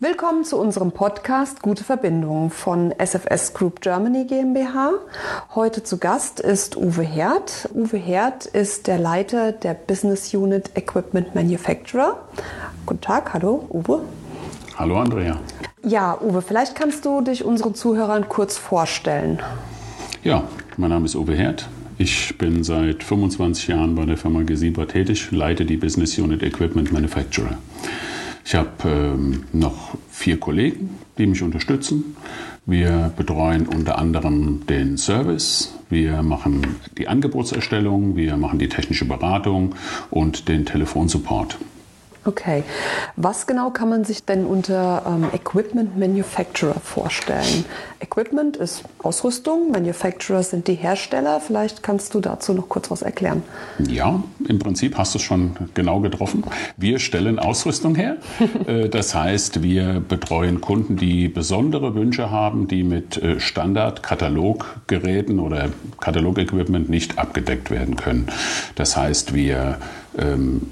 Willkommen zu unserem Podcast Gute Verbindungen von SFS Group Germany GmbH. Heute zu Gast ist Uwe Herd. Uwe Herd ist der Leiter der Business Unit Equipment Manufacturer. Guten Tag, hallo Uwe. Hallo Andrea. Ja, Uwe, vielleicht kannst du dich unseren Zuhörern kurz vorstellen. Ja, mein Name ist Uwe Herd. Ich bin seit 25 Jahren bei der Firma Gesiba tätig, leite die Business Unit Equipment Manufacturer. Ich habe ähm, noch vier Kollegen, die mich unterstützen. Wir betreuen unter anderem den Service, wir machen die Angebotserstellung, wir machen die technische Beratung und den Telefonsupport. Okay. Was genau kann man sich denn unter ähm, Equipment Manufacturer vorstellen? Equipment ist Ausrüstung, Manufacturer sind die Hersteller. Vielleicht kannst du dazu noch kurz was erklären. Ja, im Prinzip hast du es schon genau getroffen. Wir stellen Ausrüstung her. Äh, das heißt, wir betreuen Kunden, die besondere Wünsche haben, die mit äh, Standard-Kataloggeräten oder Katalogequipment nicht abgedeckt werden können. Das heißt, wir ähm,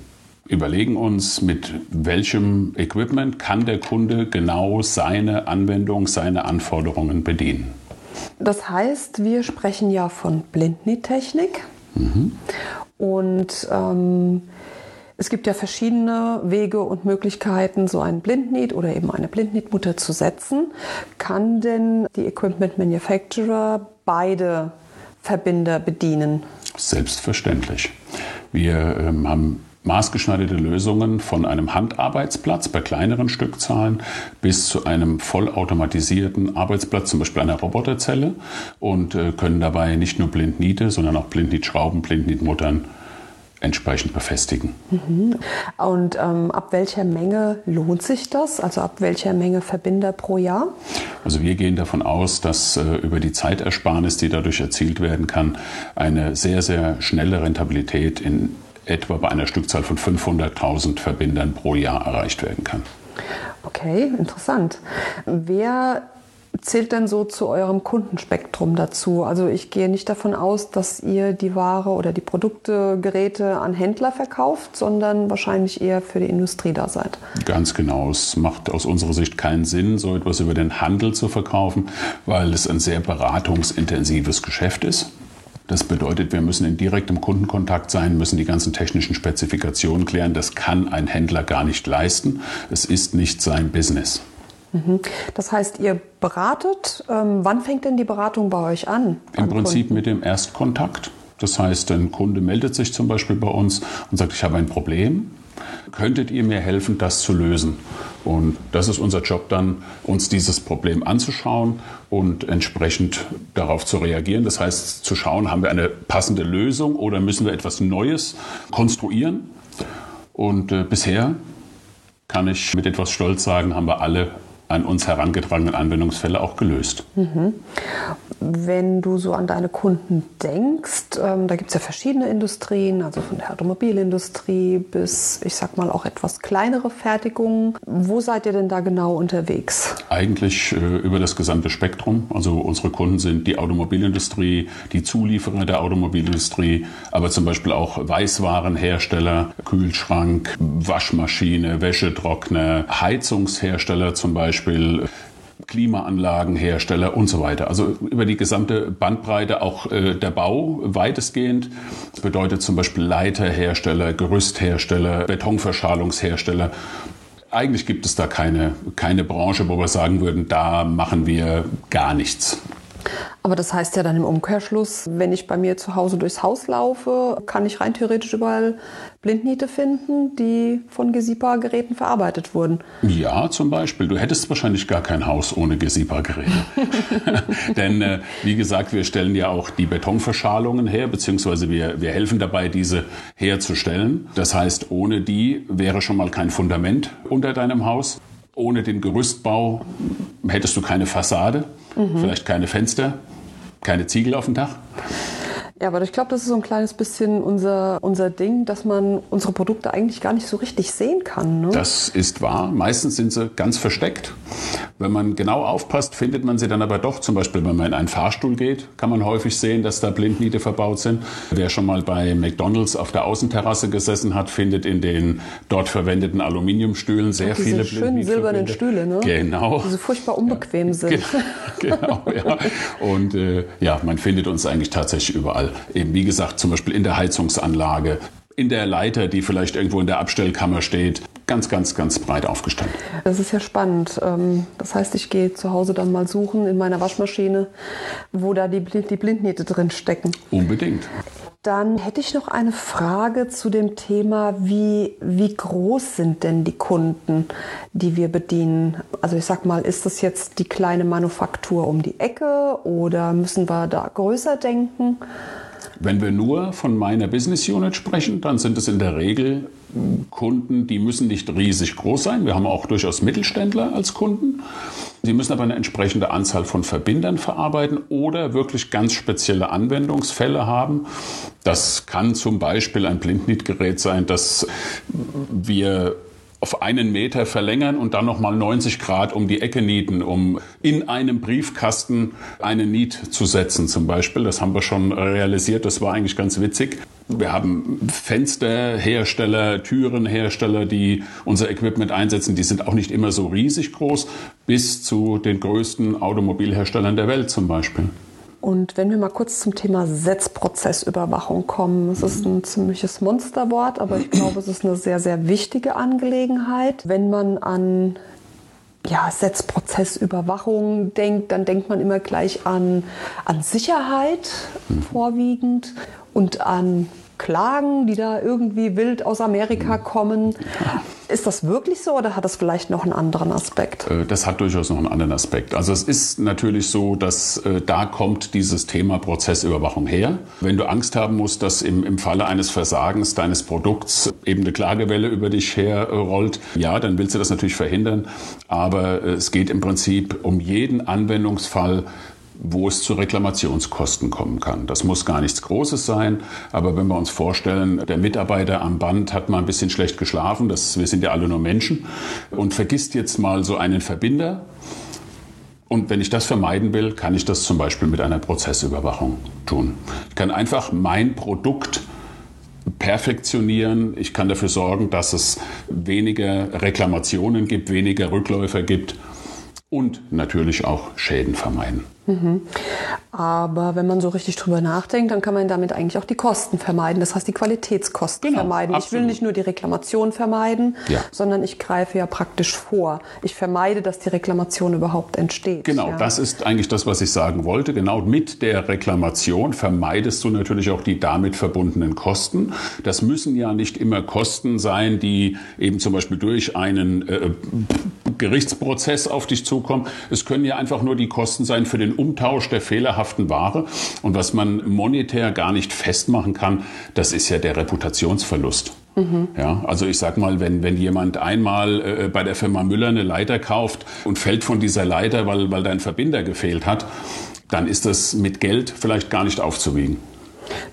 überlegen uns, mit welchem Equipment kann der Kunde genau seine Anwendung, seine Anforderungen bedienen. Das heißt, wir sprechen ja von Blindnähtechnik. Mhm. Und ähm, es gibt ja verschiedene Wege und Möglichkeiten, so ein Blindniet oder eben eine Blindnietmutter zu setzen. Kann denn die Equipment Manufacturer beide Verbinder bedienen? Selbstverständlich. Wir ähm, haben maßgeschneiderte Lösungen von einem Handarbeitsplatz bei kleineren Stückzahlen bis zu einem vollautomatisierten Arbeitsplatz, zum Beispiel einer Roboterzelle und äh, können dabei nicht nur Blindniete, sondern auch Blindnietschrauben, Blindnietmuttern entsprechend befestigen. Mhm. Und ähm, ab welcher Menge lohnt sich das? Also ab welcher Menge Verbinder pro Jahr? Also wir gehen davon aus, dass äh, über die Zeitersparnis, die dadurch erzielt werden kann, eine sehr, sehr schnelle Rentabilität in etwa bei einer Stückzahl von 500.000 Verbindern pro Jahr erreicht werden kann. Okay, interessant. Wer zählt denn so zu eurem Kundenspektrum dazu? Also ich gehe nicht davon aus, dass ihr die Ware oder die Produkte, Geräte an Händler verkauft, sondern wahrscheinlich eher für die Industrie da seid. Ganz genau. Es macht aus unserer Sicht keinen Sinn, so etwas über den Handel zu verkaufen, weil es ein sehr beratungsintensives Geschäft ist. Das bedeutet, wir müssen in direktem Kundenkontakt sein, müssen die ganzen technischen Spezifikationen klären. Das kann ein Händler gar nicht leisten. Es ist nicht sein Business. Mhm. Das heißt, ihr beratet. Ähm, wann fängt denn die Beratung bei euch an? Im Prinzip Kunden? mit dem Erstkontakt. Das heißt, ein Kunde meldet sich zum Beispiel bei uns und sagt, ich habe ein Problem. Könntet ihr mir helfen, das zu lösen? Und das ist unser Job dann, uns dieses Problem anzuschauen und entsprechend darauf zu reagieren. Das heißt, zu schauen, haben wir eine passende Lösung oder müssen wir etwas Neues konstruieren? Und äh, bisher kann ich mit etwas Stolz sagen, haben wir alle an uns herangetragenen Anwendungsfälle auch gelöst. Mhm. Wenn du so an deine Kunden denkst, ähm, da gibt es ja verschiedene Industrien, also von der Automobilindustrie bis, ich sag mal, auch etwas kleinere Fertigungen. Wo seid ihr denn da genau unterwegs? Eigentlich äh, über das gesamte Spektrum. Also unsere Kunden sind die Automobilindustrie, die Zulieferer der Automobilindustrie, aber zum Beispiel auch Weißwarenhersteller, Kühlschrank, Waschmaschine, Wäschetrockner, Heizungshersteller zum Beispiel. Klimaanlagenhersteller und so weiter. Also über die gesamte Bandbreite auch äh, der Bau weitestgehend. Das bedeutet zum Beispiel Leiterhersteller, Gerüsthersteller, Betonverschalungshersteller. Eigentlich gibt es da keine, keine Branche, wo wir sagen würden, da machen wir gar nichts. Aber das heißt ja dann im Umkehrschluss, wenn ich bei mir zu Hause durchs Haus laufe, kann ich rein theoretisch überall Blindniete finden, die von Gesipa-Geräten verarbeitet wurden. Ja, zum Beispiel. Du hättest wahrscheinlich gar kein Haus ohne Gesipa-Geräte. Denn äh, wie gesagt, wir stellen ja auch die Betonverschalungen her, beziehungsweise wir, wir helfen dabei, diese herzustellen. Das heißt, ohne die wäre schon mal kein Fundament unter deinem Haus. Ohne den Gerüstbau hättest du keine Fassade, mhm. vielleicht keine Fenster keine Ziegel auf dem Dach. Ja, aber ich glaube, das ist so ein kleines bisschen unser, unser Ding, dass man unsere Produkte eigentlich gar nicht so richtig sehen kann. Ne? Das ist wahr. Meistens sind sie ganz versteckt, Wenn man genau aufpasst, findet man sie dann aber doch. Zum Beispiel, wenn man in einen Fahrstuhl geht, kann man häufig sehen, dass da Blindniete verbaut sind. Wer schon mal bei McDonalds auf der Außenterrasse gesessen hat, findet in den dort verwendeten Aluminiumstühlen sehr Diese viele schönen Blindniete. silbernen Stühle, ne? Genau. Die so furchtbar unbequem sind. genau, ja. Und äh, ja, man findet uns eigentlich tatsächlich überall. Eben wie gesagt, zum Beispiel in der Heizungsanlage, in der Leiter, die vielleicht irgendwo in der Abstellkammer steht. Ganz, ganz, ganz breit aufgestellt. Das ist ja spannend. Ähm, Das heißt, ich gehe zu Hause dann mal suchen in meiner Waschmaschine, wo da die, die Blindnähte drin stecken. Unbedingt. Dann hätte ich noch eine Frage zu dem Thema, wie, wie groß sind denn die Kunden, die wir bedienen? Also ich sag mal, ist das jetzt die kleine Manufaktur um die Ecke oder müssen wir da größer denken? Wenn wir nur von meiner Business Unit sprechen, dann sind es in der Regel Kunden, die müssen nicht riesig groß sein. Wir haben auch durchaus Mittelständler als Kunden. Sie müssen aber eine entsprechende Anzahl von Verbindern verarbeiten oder wirklich ganz spezielle Anwendungsfälle haben. Das kann zum Beispiel ein Blindnietgerät sein, das wir auf einen Meter verlängern und dann nochmal 90 Grad um die Ecke nieten, um in einem Briefkasten eine Niet zu setzen zum Beispiel. Das haben wir schon realisiert, das war eigentlich ganz witzig. Wir haben Fensterhersteller, Türenhersteller, die unser Equipment einsetzen. Die sind auch nicht immer so riesig groß, bis zu den größten Automobilherstellern der Welt zum Beispiel. Und wenn wir mal kurz zum Thema Setzprozessüberwachung kommen, es ist ein ziemliches Monsterwort, aber ich glaube, es ist eine sehr, sehr wichtige Angelegenheit. Wenn man an ja, Setzprozessüberwachung denkt, dann denkt man immer gleich an, an Sicherheit vorwiegend und an Klagen, die da irgendwie wild aus Amerika kommen. Ist das wirklich so oder hat das vielleicht noch einen anderen Aspekt? Äh, Das hat durchaus noch einen anderen Aspekt. Also es ist natürlich so, dass äh, da kommt dieses Thema Prozessüberwachung her. Wenn du Angst haben musst, dass im, im Falle eines Versagens deines Produkts eben eine Klagewelle über dich herrollt, ja, dann willst du das natürlich verhindern. Aber äh, es geht im Prinzip um jeden Anwendungsfall, wo es zu Reklamationskosten kommen kann. Das muss gar nichts Großes sein, aber wenn wir uns vorstellen, der Mitarbeiter am Band hat mal ein bisschen schlecht geschlafen, das, wir sind ja alle nur Menschen, und vergisst jetzt mal so einen Verbinder, und wenn ich das vermeiden will, kann ich das zum Beispiel mit einer Prozessüberwachung tun. Ich kann einfach mein Produkt perfektionieren. Ich kann dafür sorgen, dass es weniger Reklamationen gibt, weniger Rückläufer gibt und natürlich auch Schäden vermeiden. Aber wenn man so richtig drüber nachdenkt, dann kann man damit eigentlich auch die Kosten vermeiden. Das heißt, die Qualitätskosten Genau, vermeiden. Ich will absolut. nicht nur die Reklamation vermeiden, Ja. sondern ich greife ja praktisch vor. Ich vermeide, dass die Reklamation überhaupt entsteht. Genau, ja. das ist eigentlich das, was ich sagen wollte. Genau mit der Reklamation vermeidest du natürlich auch die damit verbundenen Kosten. Das müssen ja nicht immer Kosten sein, die eben zum Beispiel durch einen äh, Gerichtsprozess auf dich zukommen. Es können ja einfach nur die Kosten sein für den Umtausch der fehlerhaften Ware. Und was man monetär gar nicht festmachen kann, das ist ja der Reputationsverlust. Ja, also ich sag mal, wenn, wenn jemand einmal äh, bei der Firma Müller eine Leiter kauft und fällt von dieser Leiter, weil, weil da ein Verbinder gefehlt hat, dann ist das mit Geld vielleicht gar nicht aufzuwiegen.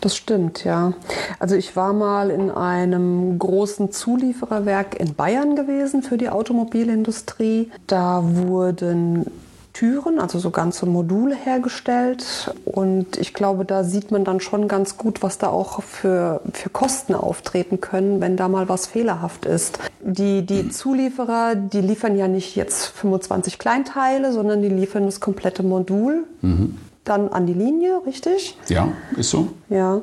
Das stimmt, ja. Also ich war mal in einem großen Zuliefererwerk in Bayern gewesen für die Automobilindustrie. Da wurden Türen, also so ganze Module hergestellt. Und ich glaube, da sieht man dann schon ganz gut, was da auch für, für Kosten auftreten können, wenn da mal was fehlerhaft ist. Die, die Zulieferer, die liefern ja nicht jetzt 25 Kleinteile, sondern die liefern das komplette Modul. Dann an die Linie, richtig? Ja, ist so? Ja,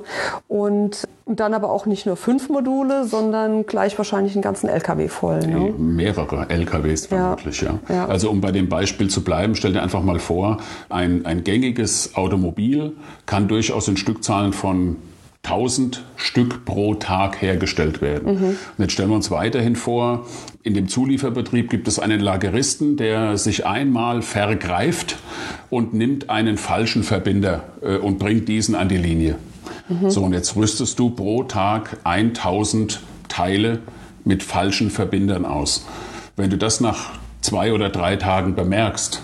und dann aber auch nicht nur fünf Module, sondern gleich wahrscheinlich einen ganzen LKW voll. Ne? Mehrere LKWs vermutlich, ja. Ja. Also um bei dem Beispiel zu bleiben, stell dir einfach mal vor, ein, ein gängiges Automobil kann durchaus in Stückzahlen von 1000 Stück pro Tag hergestellt werden. Und jetzt stellen wir uns weiterhin vor, in dem Zulieferbetrieb gibt es einen Lageristen, der sich einmal vergreift und nimmt einen falschen Verbinder äh, und bringt diesen an die Linie. So, und jetzt rüstest du pro Tag 1000 Teile mit falschen Verbindern aus. Wenn du das nach zwei oder drei Tagen bemerkst,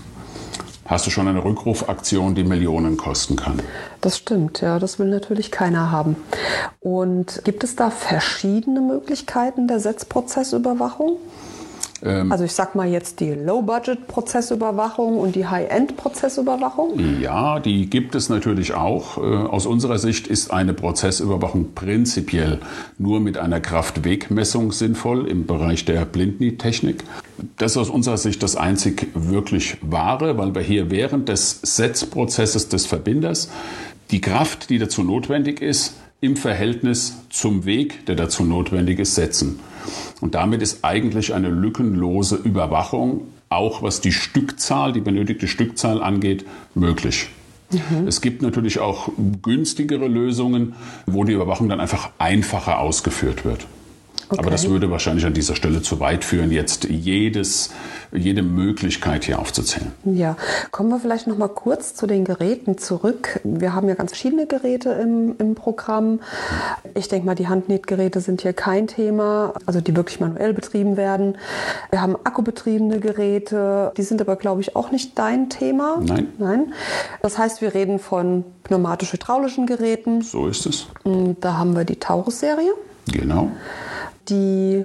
hast du schon eine Rückrufaktion, die Millionen kosten kann. Das stimmt, ja, das will natürlich keiner haben. Und gibt es da verschiedene Möglichkeiten der Setzprozessüberwachung? Ähm, also ich sag mal jetzt die Low-Budget-Prozessüberwachung und die High-End-Prozessüberwachung? Ja, die gibt es natürlich auch. Äh, aus unserer Sicht ist eine Prozessüberwachung prinzipiell nur mit einer Kraftwegmessung sinnvoll im Bereich der Blindnit-Technik. Das ist aus unserer Sicht das einzig wirklich wahre, weil wir hier während des Setzprozesses des Verbinders die Kraft, die dazu notwendig ist, im Verhältnis zum Weg, der dazu notwendig ist, setzen. Und damit ist eigentlich eine lückenlose Überwachung, auch was die Stückzahl, die benötigte Stückzahl angeht, möglich. Mhm. Es gibt natürlich auch günstigere Lösungen, wo die Überwachung dann einfach einfacher ausgeführt wird. Okay. Aber das würde wahrscheinlich an dieser Stelle zu weit führen, jetzt jedes, jede Möglichkeit hier aufzuzählen. Ja, kommen wir vielleicht noch mal kurz zu den Geräten zurück. Wir haben ja ganz verschiedene Geräte im, im Programm. Ich denke mal, die Handnähtgeräte sind hier kein Thema, also die wirklich manuell betrieben werden. Wir haben akkubetriebene Geräte, die sind aber, glaube ich, auch nicht dein Thema. Nein. Nein. Das heißt, wir reden von pneumatisch-hydraulischen Geräten. So ist es. Da haben wir die Taurus-Serie. Genau die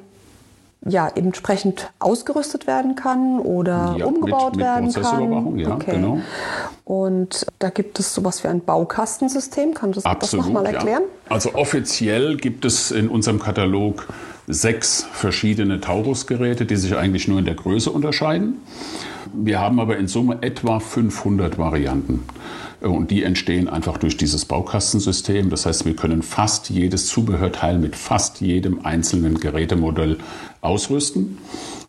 ja entsprechend ausgerüstet werden kann oder ja, umgebaut mit, mit werden kann. Ja, okay. genau. Und da gibt es sowas wie ein Baukastensystem. Kann du das nochmal erklären? Ja. Also offiziell gibt es in unserem Katalog sechs verschiedene Taurus-Geräte, die sich eigentlich nur in der Größe unterscheiden. Wir haben aber in Summe etwa 500 Varianten. Und die entstehen einfach durch dieses Baukastensystem. Das heißt, wir können fast jedes Zubehörteil mit fast jedem einzelnen Gerätemodell ausrüsten.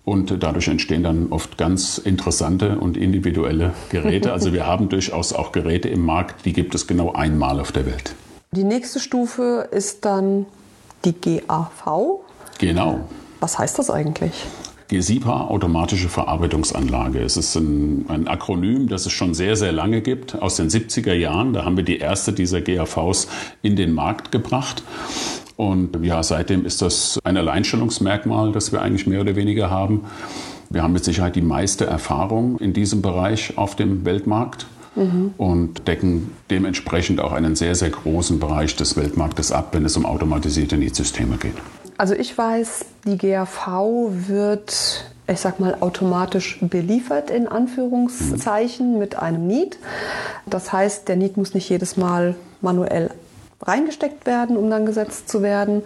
Und dadurch entstehen dann oft ganz interessante und individuelle Geräte. Also wir haben durchaus auch Geräte im Markt, die gibt es genau einmal auf der Welt. Die nächste Stufe ist dann die GAV. Genau. Was heißt das eigentlich? GESIPA, automatische Verarbeitungsanlage. Es ist ein, ein, Akronym, das es schon sehr, sehr lange gibt, aus den 70er Jahren. Da haben wir die erste dieser GAVs in den Markt gebracht. Und ja, seitdem ist das ein Alleinstellungsmerkmal, das wir eigentlich mehr oder weniger haben. Wir haben mit Sicherheit die meiste Erfahrung in diesem Bereich auf dem Weltmarkt. Mhm. und decken dementsprechend auch einen sehr, sehr großen Bereich des Weltmarktes ab, wenn es um automatisierte Netzsysteme geht. Also ich weiß, die GAV wird, ich sag mal, automatisch beliefert in Anführungszeichen mit einem Need. Das heißt, der Need muss nicht jedes Mal manuell reingesteckt werden, um dann gesetzt zu werden.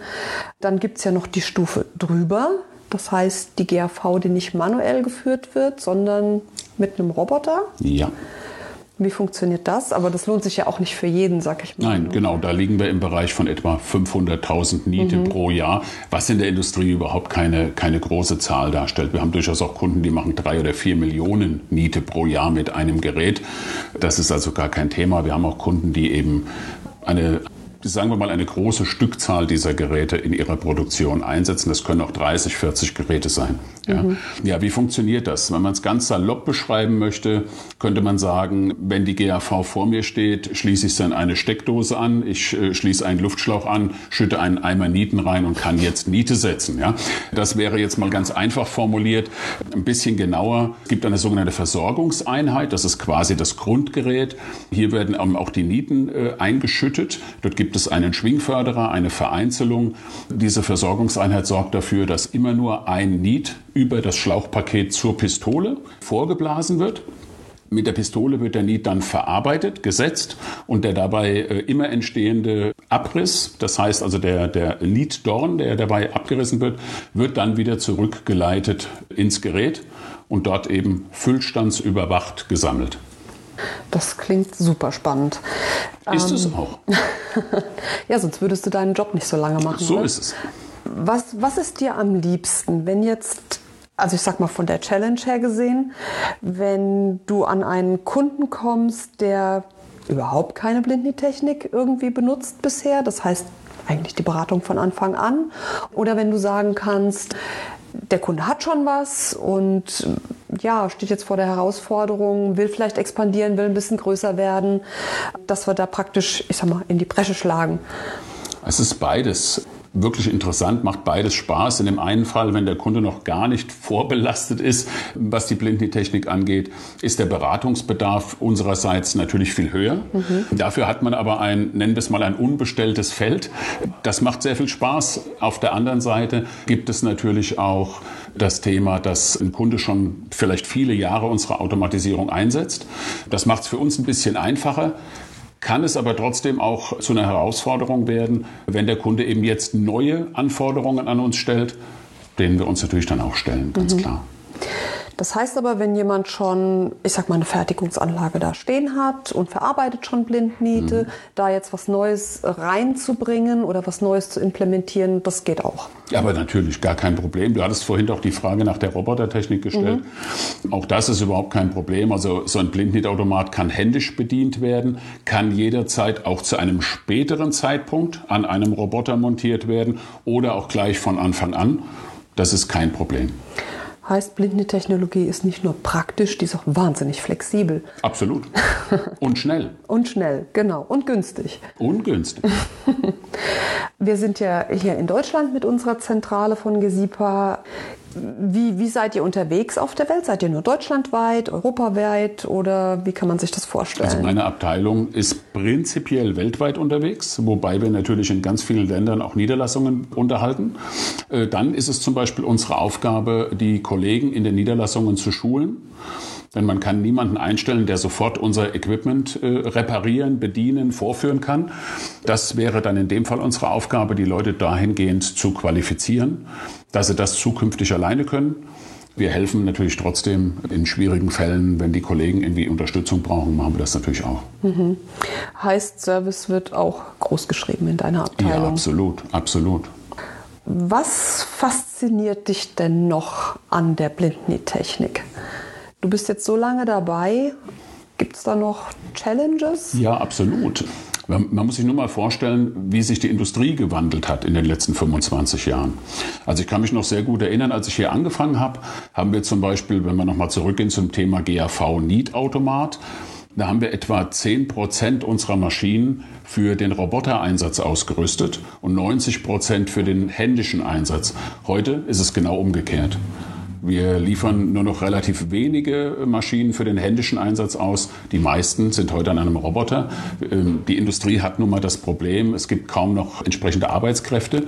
Dann gibt es ja noch die Stufe drüber. Das heißt, die GAV, die nicht manuell geführt wird, sondern mit einem Roboter. Ja. Wie funktioniert das? Aber das lohnt sich ja auch nicht für jeden, sag ich mal. Nein, genau. Da liegen wir im Bereich von etwa 500.000 Niete mhm. pro Jahr, was in der Industrie überhaupt keine, keine große Zahl darstellt. Wir haben durchaus auch Kunden, die machen drei oder vier Millionen Niete pro Jahr mit einem Gerät. Das ist also gar kein Thema. Wir haben auch Kunden, die eben eine sagen wir mal, eine große Stückzahl dieser Geräte in ihrer Produktion einsetzen. Das können auch 30, 40 Geräte sein. Ja, mhm. ja wie funktioniert das? Wenn man es ganz salopp beschreiben möchte, könnte man sagen, wenn die GAV vor mir steht, schließe ich es in eine Steckdose an, ich äh, schließe einen Luftschlauch an, schütte einen Eimer Nieten rein und kann jetzt Niete setzen. Ja, das wäre jetzt mal ganz einfach formuliert. Ein bisschen genauer. Es gibt eine sogenannte Versorgungseinheit. Das ist quasi das Grundgerät. Hier werden auch die Nieten äh, eingeschüttet. Dort gibt es einen Schwingförderer, eine Vereinzelung. Diese Versorgungseinheit sorgt dafür, dass immer nur ein Niet über das Schlauchpaket zur Pistole vorgeblasen wird. Mit der Pistole wird der Niet dann verarbeitet, gesetzt und der dabei äh, immer entstehende Abriss, das heißt also der, der Nieddorn, der dabei abgerissen wird, wird dann wieder zurückgeleitet ins Gerät und dort eben füllstandsüberwacht gesammelt. Das klingt super spannend. Ist ähm, es auch. ja, sonst würdest du deinen Job nicht so lange machen. So oder? ist es. Was, was ist dir am liebsten, wenn jetzt, also ich sag mal von der Challenge her gesehen, wenn du an einen Kunden kommst, der überhaupt keine Blindnitechnik irgendwie benutzt bisher, das heißt eigentlich die Beratung von Anfang an, oder wenn du sagen kannst, der Kunde hat schon was und ja, steht jetzt vor der Herausforderung, will vielleicht expandieren, will ein bisschen größer werden, dass wir da praktisch, ich sag mal, in die Bresche schlagen. Es ist beides wirklich interessant, macht beides Spaß. In dem einen Fall, wenn der Kunde noch gar nicht vorbelastet ist, was die Blindentechnik angeht, ist der Beratungsbedarf unsererseits natürlich viel höher. Mhm. Dafür hat man aber ein, nennen wir es mal, ein unbestelltes Feld. Das macht sehr viel Spaß. Auf der anderen Seite gibt es natürlich auch das Thema, dass ein Kunde schon vielleicht viele Jahre unsere Automatisierung einsetzt. Das macht es für uns ein bisschen einfacher kann es aber trotzdem auch zu einer Herausforderung werden, wenn der Kunde eben jetzt neue Anforderungen an uns stellt, denen wir uns natürlich dann auch stellen, ganz mhm. klar. Das heißt aber, wenn jemand schon, ich sag mal, eine Fertigungsanlage da stehen hat und verarbeitet schon Blindniete, mhm. da jetzt was Neues reinzubringen oder was Neues zu implementieren, das geht auch. Ja, aber natürlich, gar kein Problem. Du hattest vorhin doch die Frage nach der Robotertechnik gestellt. Mhm. Auch das ist überhaupt kein Problem. Also so ein Blindnietautomat kann händisch bedient werden, kann jederzeit auch zu einem späteren Zeitpunkt an einem Roboter montiert werden oder auch gleich von Anfang an. Das ist kein Problem. Heißt, Blindentechnologie ist nicht nur praktisch, die ist auch wahnsinnig flexibel. Absolut. Und schnell. Und schnell, genau. Und günstig. Und günstig. Wir sind ja hier in Deutschland mit unserer Zentrale von Gesipa. Wie, wie seid ihr unterwegs auf der Welt? Seid ihr nur deutschlandweit, europaweit oder wie kann man sich das vorstellen? Also meine Abteilung ist prinzipiell weltweit unterwegs, wobei wir natürlich in ganz vielen Ländern auch Niederlassungen unterhalten. Äh, dann ist es zum Beispiel unsere Aufgabe, die Kollegen in den Niederlassungen zu schulen. Denn man kann niemanden einstellen, der sofort unser Equipment äh, reparieren, bedienen, vorführen kann. Das wäre dann in dem Fall unsere Aufgabe, die Leute dahingehend zu qualifizieren, dass sie das zukünftig alleine können. Wir helfen natürlich trotzdem in schwierigen Fällen, wenn die Kollegen irgendwie Unterstützung brauchen, machen wir das natürlich auch. Mhm. Heißt, Service wird auch groß geschrieben in deiner Abteilung? Ja, absolut, absolut. Was fasziniert dich denn noch an der Blindnähtechnik? Du bist jetzt so lange dabei. Gibt es da noch Challenges? Ja, absolut. Man muss sich nur mal vorstellen, wie sich die Industrie gewandelt hat in den letzten 25 Jahren. Also ich kann mich noch sehr gut erinnern, als ich hier angefangen habe, haben wir zum Beispiel, wenn wir nochmal zurückgehen zum Thema GAV Need Automat, da haben wir etwa 10 Prozent unserer Maschinen für den Robotereinsatz ausgerüstet und 90 Prozent für den händischen Einsatz. Heute ist es genau umgekehrt. Wir liefern nur noch relativ wenige Maschinen für den händischen Einsatz aus. Die meisten sind heute an einem Roboter. Ähm, die Industrie hat nun mal das Problem, es gibt kaum noch entsprechende Arbeitskräfte.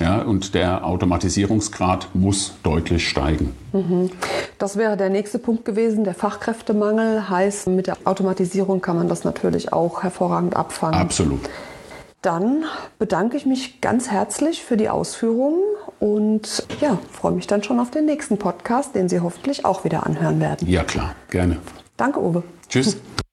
Ja, und der Automatisierungsgrad muss deutlich steigen. Mhm. Das wäre der nächste Punkt gewesen. Der Fachkräftemangel heißt, mit der Automatisierung kann man das natürlich auch hervorragend abfangen. Absolut. Dann bedanke ich mich ganz herzlich für die Ausführungen und ja, freue mich dann schon auf den nächsten Podcast, den Sie hoffentlich auch wieder anhören werden. Ja, klar, gerne. Danke, Uwe. Tschüss.